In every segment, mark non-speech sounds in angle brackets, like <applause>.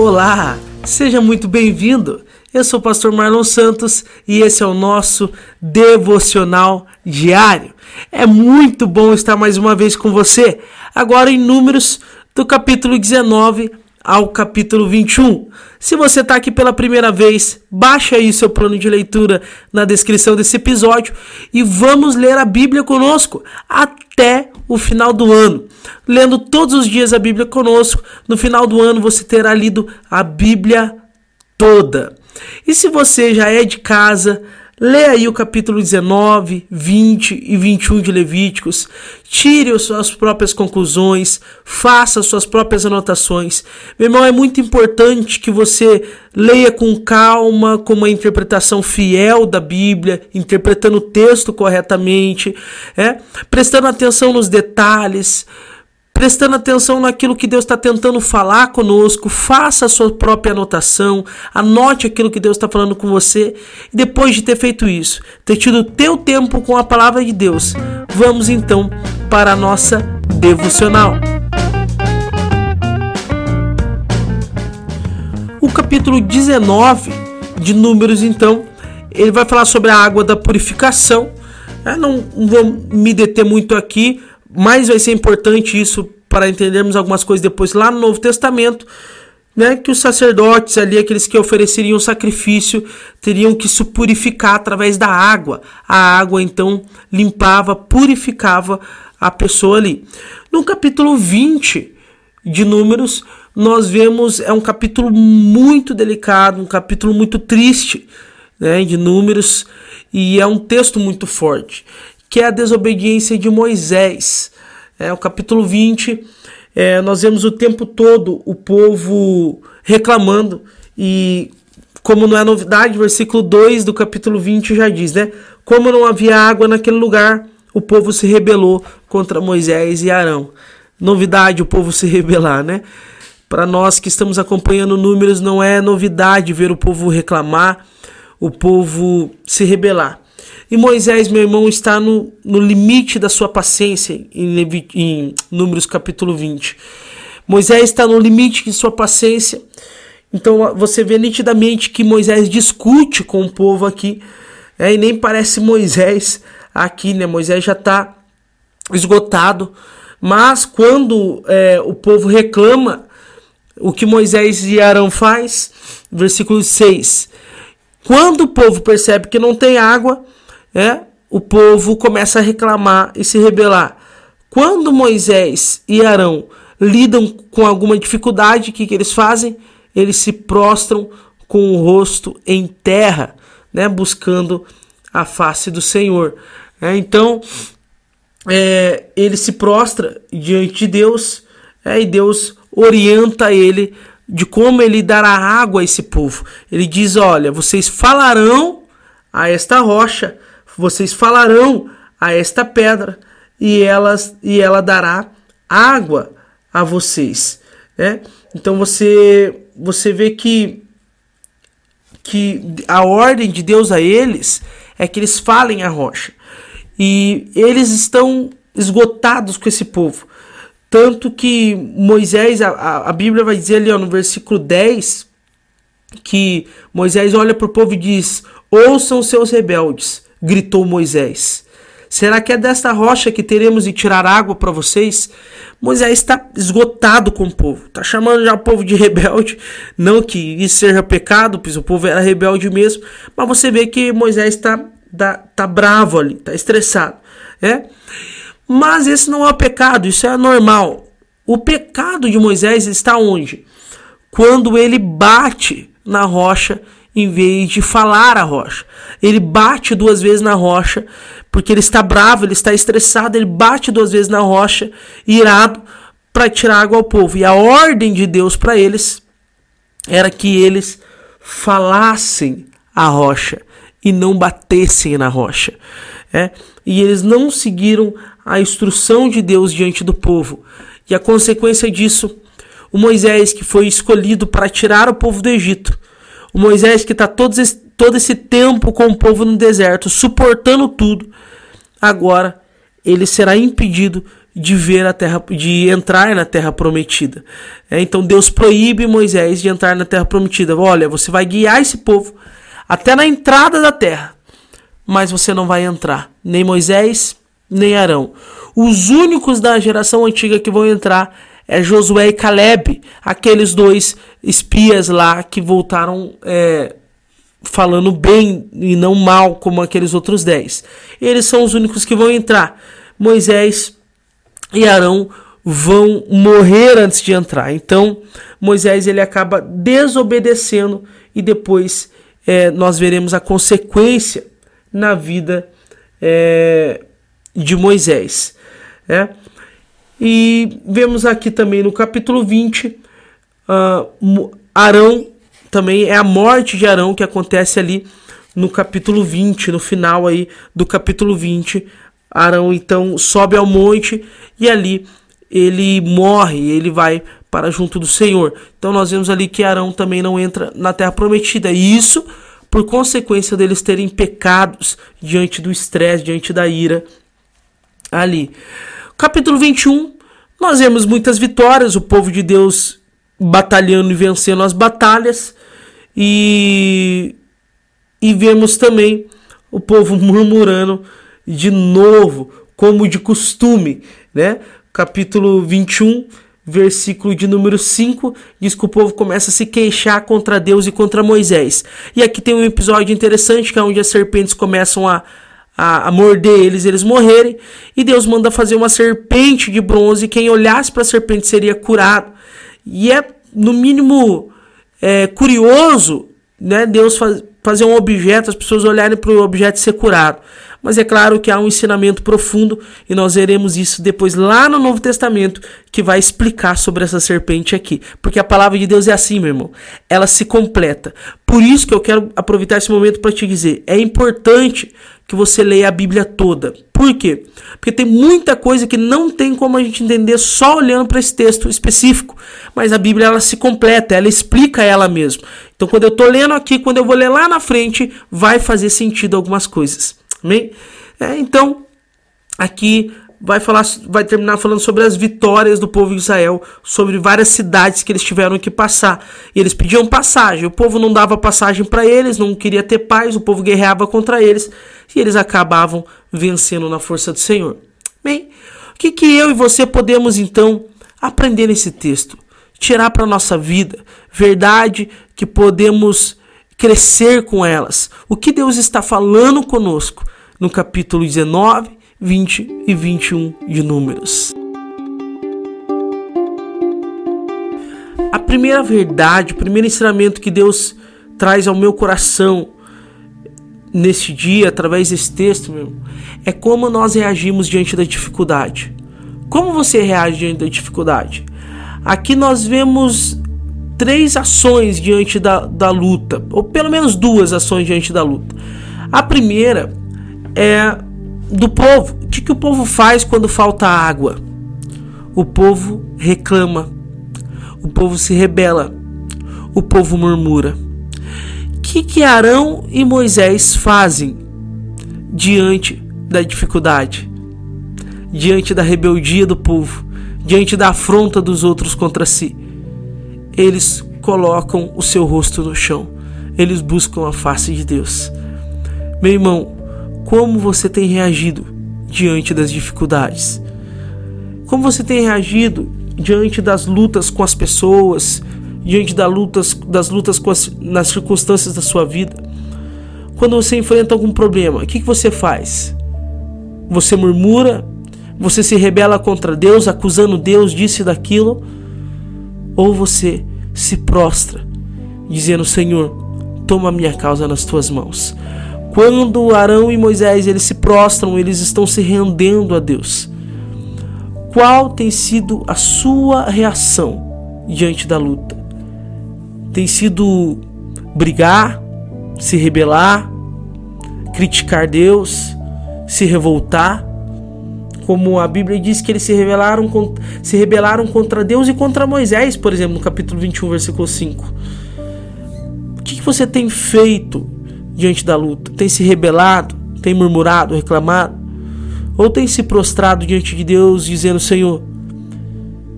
Olá, seja muito bem-vindo. Eu sou o pastor Marlon Santos e esse é o nosso devocional diário. É muito bom estar mais uma vez com você, agora em Números, do capítulo 19 ao capítulo 21. Se você está aqui pela primeira vez, baixa aí seu plano de leitura na descrição desse episódio e vamos ler a Bíblia conosco até o final do ano. Lendo todos os dias a Bíblia conosco, no final do ano você terá lido a Bíblia toda. E se você já é de casa, Lê aí o capítulo 19, 20 e 21 de Levíticos, tire as suas próprias conclusões, faça as suas próprias anotações. Meu irmão, é muito importante que você leia com calma, com uma interpretação fiel da Bíblia, interpretando o texto corretamente, é? prestando atenção nos detalhes prestando atenção naquilo que Deus está tentando falar conosco, faça a sua própria anotação, anote aquilo que Deus está falando com você, e depois de ter feito isso, ter tido teu tempo com a palavra de Deus, vamos então para a nossa devocional. O capítulo 19 de Números, então, ele vai falar sobre a água da purificação. Eu não vou me deter muito aqui, mais vai ser importante isso para entendermos algumas coisas depois lá no Novo Testamento, né, que os sacerdotes ali, aqueles que ofereceriam sacrifício, teriam que se purificar através da água. A água então limpava, purificava a pessoa ali. No capítulo 20 de Números, nós vemos é um capítulo muito delicado, um capítulo muito triste, né, de Números, e é um texto muito forte que é a desobediência de Moisés. É, o capítulo 20, é, nós vemos o tempo todo o povo reclamando, e como não é novidade, versículo 2 do capítulo 20 já diz, né? Como não havia água naquele lugar, o povo se rebelou contra Moisés e Arão. Novidade o povo se rebelar, né? Para nós que estamos acompanhando números, não é novidade ver o povo reclamar, o povo se rebelar. E Moisés, meu irmão, está no, no limite da sua paciência em, em Números capítulo 20. Moisés está no limite de sua paciência. Então você vê nitidamente que Moisés discute com o povo aqui. É, e nem parece Moisés aqui, né? Moisés já está esgotado. Mas quando é, o povo reclama, o que Moisés e Arão faz, versículo 6. Quando o povo percebe que não tem água, é, o povo começa a reclamar e se rebelar. Quando Moisés e Arão lidam com alguma dificuldade, o que, que eles fazem? Eles se prostram com o rosto em terra, né, buscando a face do Senhor. É, então, é, ele se prostra diante de Deus é, e Deus orienta ele de como ele dará água a esse povo. Ele diz: Olha, vocês falarão a esta rocha vocês falarão a esta pedra e, elas, e ela dará água a vocês. Né? Então você, você vê que, que a ordem de Deus a eles é que eles falem a rocha. E eles estão esgotados com esse povo. Tanto que Moisés, a, a Bíblia vai dizer ali ó, no versículo 10, que Moisés olha para o povo e diz: Ouçam seus rebeldes, gritou Moisés. Será que é desta rocha que teremos de tirar água para vocês? Moisés está esgotado com o povo, está chamando já o povo de rebelde. Não que isso seja pecado, pois o povo era rebelde mesmo, mas você vê que Moisés está tá, tá bravo ali, está estressado. É? Mas esse não é o pecado, isso é normal. O pecado de Moisés está onde? Quando ele bate na rocha em vez de falar a rocha. Ele bate duas vezes na rocha, porque ele está bravo, ele está estressado, ele bate duas vezes na rocha, irado, para tirar água ao povo. E a ordem de Deus para eles era que eles falassem a rocha e não batessem na rocha. É? E eles não seguiram a instrução de Deus diante do povo. E a consequência disso, o Moisés, que foi escolhido para tirar o povo do Egito, o Moisés que está todo esse, todo esse tempo com o povo no deserto, suportando tudo, agora ele será impedido de ver a terra, de entrar na terra prometida. É, então Deus proíbe Moisés de entrar na terra prometida. Olha, você vai guiar esse povo até na entrada da terra, mas você não vai entrar, nem Moisés, nem Arão. Os únicos da geração antiga que vão entrar é Josué e Caleb, aqueles dois espias lá que voltaram é, falando bem e não mal como aqueles outros dez. Eles são os únicos que vão entrar. Moisés e Arão vão morrer antes de entrar. Então Moisés ele acaba desobedecendo e depois é, nós veremos a consequência na vida é, de Moisés. Né? E vemos aqui também no capítulo 20, uh, ah, Arão, também é a morte de Arão que acontece ali no capítulo 20, no final aí do capítulo 20. Arão então sobe ao monte e ali ele morre, ele vai para junto do Senhor. Então nós vemos ali que Arão também não entra na terra prometida. E isso por consequência deles terem pecados diante do estresse, diante da ira ali. Capítulo 21, nós vemos muitas vitórias, o povo de Deus batalhando e vencendo as batalhas, e, e vemos também o povo <laughs> murmurando de novo, como de costume, né? Capítulo 21, versículo de número 5, diz que o povo começa a se queixar contra Deus e contra Moisés. E aqui tem um episódio interessante que é onde as serpentes começam a a, a morder eles, eles morrerem. E Deus manda fazer uma serpente de bronze. E quem olhasse para a serpente seria curado. E é, no mínimo, é, curioso né, Deus faz, fazer um objeto, as pessoas olharem para o objeto ser curado. Mas é claro que há um ensinamento profundo e nós veremos isso depois lá no Novo Testamento, que vai explicar sobre essa serpente aqui. Porque a palavra de Deus é assim, meu irmão. Ela se completa. Por isso que eu quero aproveitar esse momento para te dizer: é importante que você leia a Bíblia toda. Por quê? Porque tem muita coisa que não tem como a gente entender só olhando para esse texto específico. Mas a Bíblia ela se completa, ela explica ela mesma. Então, quando eu estou lendo aqui, quando eu vou ler lá na frente, vai fazer sentido algumas coisas. Amém? É, então, aqui vai falar, vai terminar falando sobre as vitórias do povo de Israel, sobre várias cidades que eles tiveram que passar. E eles pediam passagem, o povo não dava passagem para eles, não queria ter paz, o povo guerreava contra eles e eles acabavam vencendo na força do Senhor. Bem, o que, que eu e você podemos então aprender nesse texto? Tirar para nossa vida verdade que podemos crescer com elas. O que Deus está falando conosco no capítulo 19 20 e 21 de Números. A primeira verdade, o primeiro ensinamento que Deus traz ao meu coração neste dia, através desse texto, meu, é como nós reagimos diante da dificuldade. Como você reage diante da dificuldade? Aqui nós vemos três ações diante da, da luta, ou pelo menos duas ações diante da luta. A primeira é do povo. O que, que o povo faz quando falta água? O povo reclama, o povo se rebela, o povo murmura. O que, que Arão e Moisés fazem diante da dificuldade, diante da rebeldia do povo, diante da afronta dos outros contra si? Eles colocam o seu rosto no chão, eles buscam a face de Deus. Meu irmão, como você tem reagido diante das dificuldades? Como você tem reagido diante das lutas com as pessoas, diante das lutas, das lutas as, nas circunstâncias da sua vida? Quando você enfrenta algum problema, o que, que você faz? Você murmura? Você se rebela contra Deus, acusando Deus disso e daquilo? Ou você se prostra, dizendo: Senhor, toma a minha causa nas tuas mãos. Quando Arão e Moisés eles se prostram, eles estão se rendendo a Deus. Qual tem sido a sua reação diante da luta? Tem sido brigar, se rebelar, criticar Deus, se revoltar? Como a Bíblia diz que eles se rebelaram, se rebelaram contra Deus e contra Moisés, por exemplo, no capítulo 21, versículo 5. O que você tem feito diante da luta? Tem se rebelado? Tem murmurado, reclamado? Ou tem se prostrado diante de Deus dizendo: Senhor,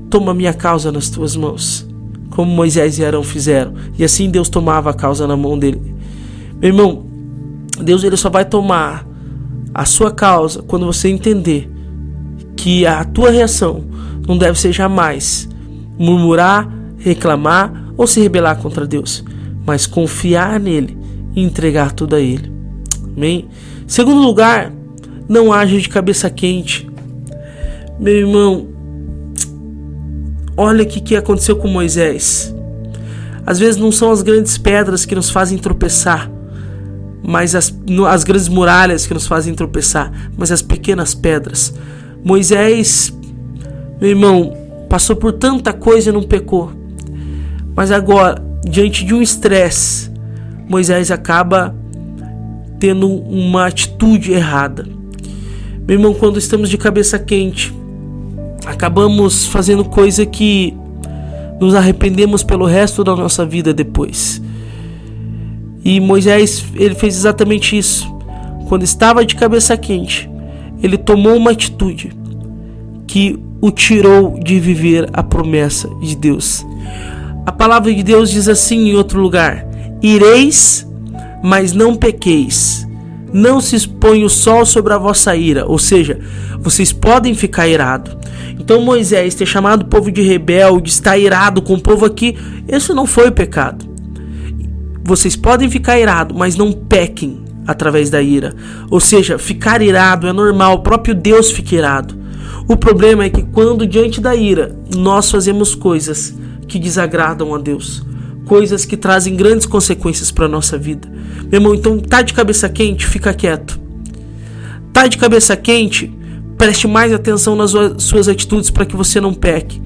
toma minha causa nas tuas mãos, como Moisés e Arão fizeram. E assim Deus tomava a causa na mão dele. Meu irmão, Deus ele só vai tomar a sua causa quando você entender que a tua reação não deve ser jamais murmurar, reclamar ou se rebelar contra Deus, mas confiar nele e entregar tudo a ele. Amém? Segundo lugar, não age de cabeça quente. Meu irmão, olha o que, que aconteceu com Moisés. Às vezes não são as grandes pedras que nos fazem tropeçar, mas as, as grandes muralhas que nos fazem tropeçar, mas as pequenas pedras. Moisés, meu irmão, passou por tanta coisa e não pecou. Mas agora, diante de um estresse, Moisés acaba tendo uma atitude errada. Meu irmão, quando estamos de cabeça quente, acabamos fazendo coisa que nos arrependemos pelo resto da nossa vida depois. E Moisés, ele fez exatamente isso. Quando estava de cabeça quente, ele tomou uma atitude que o tirou de viver a promessa de Deus. A palavra de Deus diz assim em outro lugar: Ireis, mas não pequeis. Não se expõe o sol sobre a vossa ira, ou seja, vocês podem ficar irados. Então Moisés ter chamado o povo de rebelde, estar irado com o povo aqui, isso não foi pecado. Vocês podem ficar irado, mas não pequem através da ira. Ou seja, ficar irado é normal, o próprio Deus fica irado. O problema é que quando diante da ira nós fazemos coisas que desagradam a Deus, coisas que trazem grandes consequências para nossa vida. Meu irmão, então tá de cabeça quente, fica quieto. Tá de cabeça quente, preste mais atenção nas suas atitudes para que você não peque.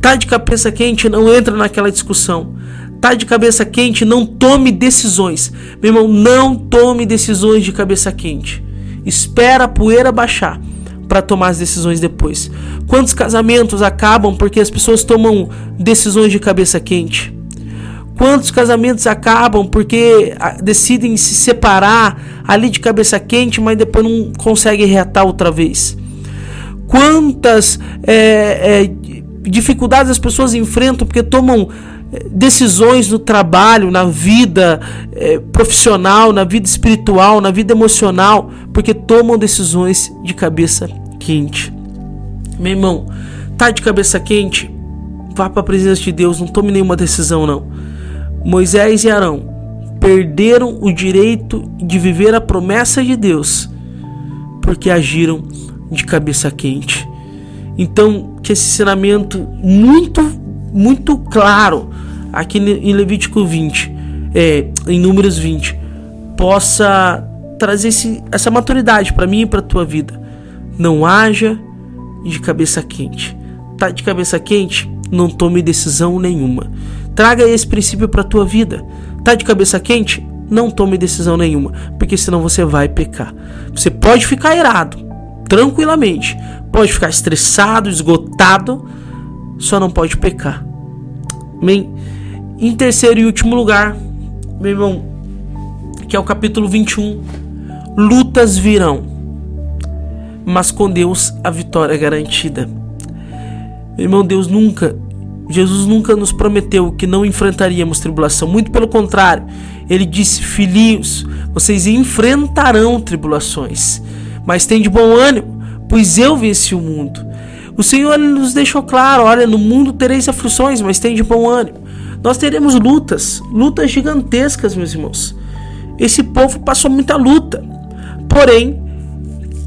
Tá de cabeça quente, não entra naquela discussão tá de cabeça quente, não tome decisões. Meu irmão, não tome decisões de cabeça quente. Espera a poeira baixar para tomar as decisões depois. Quantos casamentos acabam porque as pessoas tomam decisões de cabeça quente? Quantos casamentos acabam porque ah, decidem se separar ali de cabeça quente, mas depois não conseguem reatar outra vez? Quantas é, é, dificuldades as pessoas enfrentam porque tomam decisões no trabalho, na vida profissional, na vida espiritual, na vida emocional, porque tomam decisões de cabeça quente. Meu irmão, tá de cabeça quente? Vá para a presença de Deus, não tome nenhuma decisão não. Moisés e Arão perderam o direito de viver a promessa de Deus porque agiram de cabeça quente. Então, que esse ensinamento muito muito claro aqui em Levítico 20, é, em Números 20, possa trazer esse, essa maturidade para mim e para tua vida. Não haja de cabeça quente. Tá de cabeça quente? Não tome decisão nenhuma. Traga esse princípio para tua vida. Tá de cabeça quente? Não tome decisão nenhuma, porque senão você vai pecar. Você pode ficar irado, tranquilamente. Pode ficar estressado, esgotado, só não pode pecar. Amém? Em terceiro e último lugar, meu irmão, que é o capítulo 21, lutas virão, mas com Deus a vitória é garantida. Irmão, Deus nunca, Jesus nunca nos prometeu que não enfrentaríamos tribulação, muito pelo contrário, ele disse: Filhinhos, vocês enfrentarão tribulações, mas tem de bom ânimo, pois eu venci o mundo. O Senhor nos deixou claro: olha, no mundo tereis aflições, mas tem de bom ânimo. Nós teremos lutas, lutas gigantescas, meus irmãos. Esse povo passou muita luta. Porém,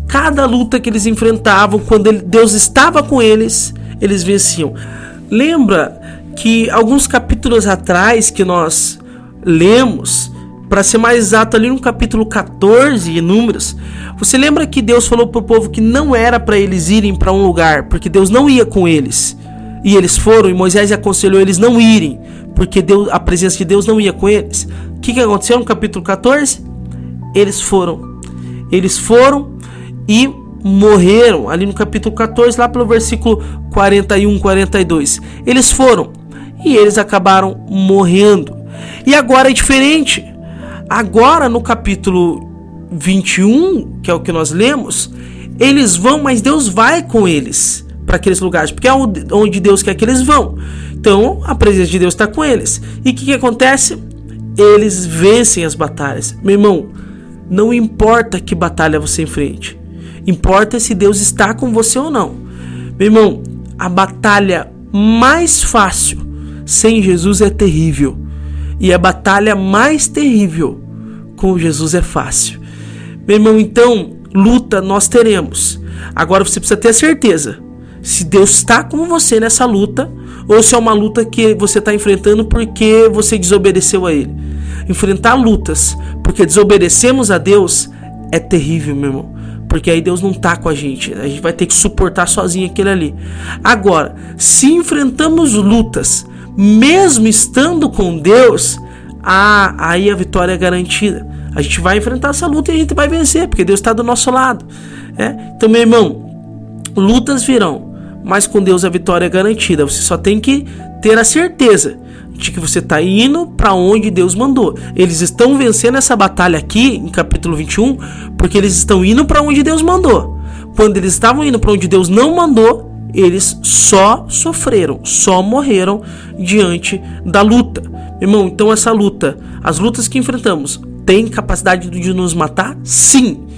cada luta que eles enfrentavam, quando Deus estava com eles, eles venciam. Lembra que alguns capítulos atrás que nós lemos, para ser mais exato, ali no capítulo 14 em Números, você lembra que Deus falou para o povo que não era para eles irem para um lugar, porque Deus não ia com eles. E eles foram, e Moisés aconselhou eles não irem, porque Deus, a presença de Deus não ia com eles. O que, que aconteceu no capítulo 14? Eles foram. Eles foram e morreram. Ali no capítulo 14, lá pelo versículo 41, 42. Eles foram e eles acabaram morrendo. E agora é diferente. Agora no capítulo 21, que é o que nós lemos, Eles vão, mas Deus vai com eles para aqueles lugares, porque é onde Deus quer que eles vão. Então, a presença de Deus está com eles. E o que, que acontece? Eles vencem as batalhas. Meu irmão, não importa que batalha você enfrente. Importa se Deus está com você ou não. Meu irmão, a batalha mais fácil sem Jesus é terrível. E a batalha mais terrível com Jesus é fácil. Meu irmão, então, luta nós teremos. Agora você precisa ter a certeza se Deus está com você nessa luta ou se é uma luta que você está enfrentando porque você desobedeceu a Ele. Enfrentar lutas porque desobedecemos a Deus é terrível, meu irmão. Porque aí Deus não tá com a gente. A gente vai ter que suportar sozinho aquele ali. Agora, se enfrentamos lutas, mesmo estando com Deus, ah, aí a vitória é garantida. A gente vai enfrentar essa luta e a gente vai vencer, porque Deus está do nosso lado. É? Então, meu irmão, lutas virão, mas com Deus a vitória é garantida. Você só tem que ter a certeza de que você está indo para onde Deus mandou. Eles estão vencendo essa batalha aqui em capítulo 21 porque eles estão indo para onde Deus mandou. Quando eles estavam indo para onde Deus não mandou, eles só sofreram, só morreram diante da luta. Irmão, então essa luta, as lutas que enfrentamos, tem capacidade de nos matar? Sim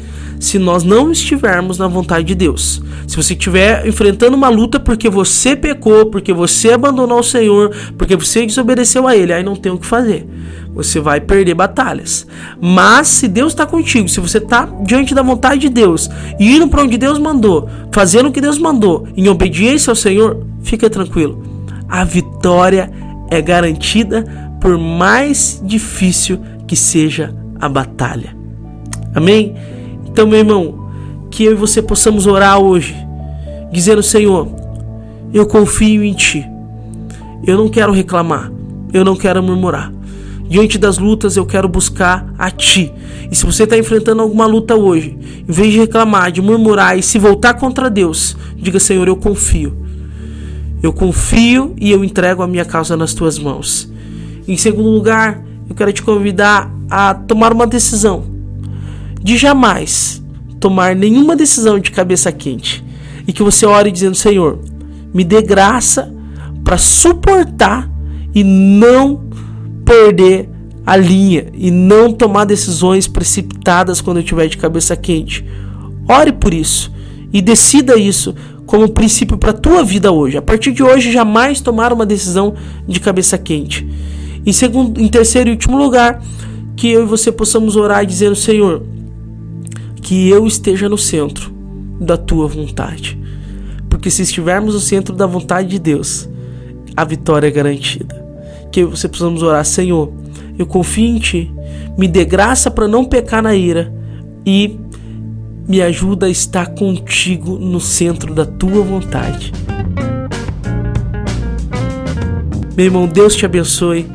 se nós não estivermos na vontade de Deus. Se você estiver enfrentando uma luta porque você pecou, porque você abandonou o Senhor, porque você desobedeceu a Ele, aí não tem o que fazer. Você vai perder batalhas. Mas se Deus está contigo, se você está diante da vontade de Deus, e indo para onde Deus mandou, fazendo o que Deus mandou, em obediência ao Senhor, fica tranquilo. A vitória é garantida por mais difícil que seja a batalha. Amém? Então, meu irmão, que eu e você possamos orar hoje, dizendo: Senhor, eu confio em Ti. Eu não quero reclamar, eu não quero murmurar. Diante das lutas, eu quero buscar a Ti. E se você está enfrentando alguma luta hoje, em vez de reclamar, de murmurar e se voltar contra Deus, diga: Senhor, eu confio. Eu confio e eu entrego a minha causa nas tuas mãos. Em segundo lugar, eu quero te convidar a tomar uma decisão de jamais tomar nenhuma decisão de cabeça quente e que você ore dizendo: Senhor, me dê graça para suportar e não perder a linha e não tomar decisões precipitadas quando eu estiver de cabeça quente. Ore por isso e decida isso como princípio para a tua vida hoje. A partir de hoje, jamais tomar uma decisão de cabeça quente. Em segundo, em terceiro e último lugar, que eu e você possamos orar dizendo: Senhor, que eu esteja no centro da tua vontade. Porque se estivermos no centro da vontade de Deus, a vitória é garantida. Que você precisamos orar, Senhor, eu confio em ti, me dê graça para não pecar na ira e me ajuda a estar contigo no centro da tua vontade. Meu irmão, Deus te abençoe.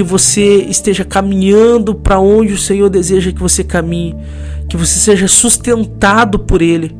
Que você esteja caminhando para onde o Senhor deseja que você caminhe que você seja sustentado por Ele,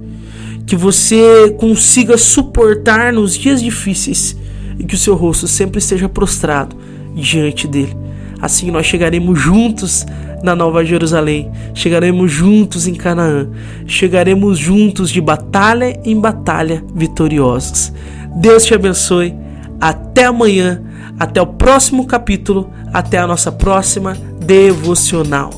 que você consiga suportar nos dias difíceis e que o seu rosto sempre esteja prostrado diante dele. Assim nós chegaremos juntos na Nova Jerusalém, chegaremos juntos em Canaã, chegaremos juntos de batalha em batalha vitoriosos. Deus te abençoe. Até amanhã, até o próximo capítulo, até a nossa próxima devocional.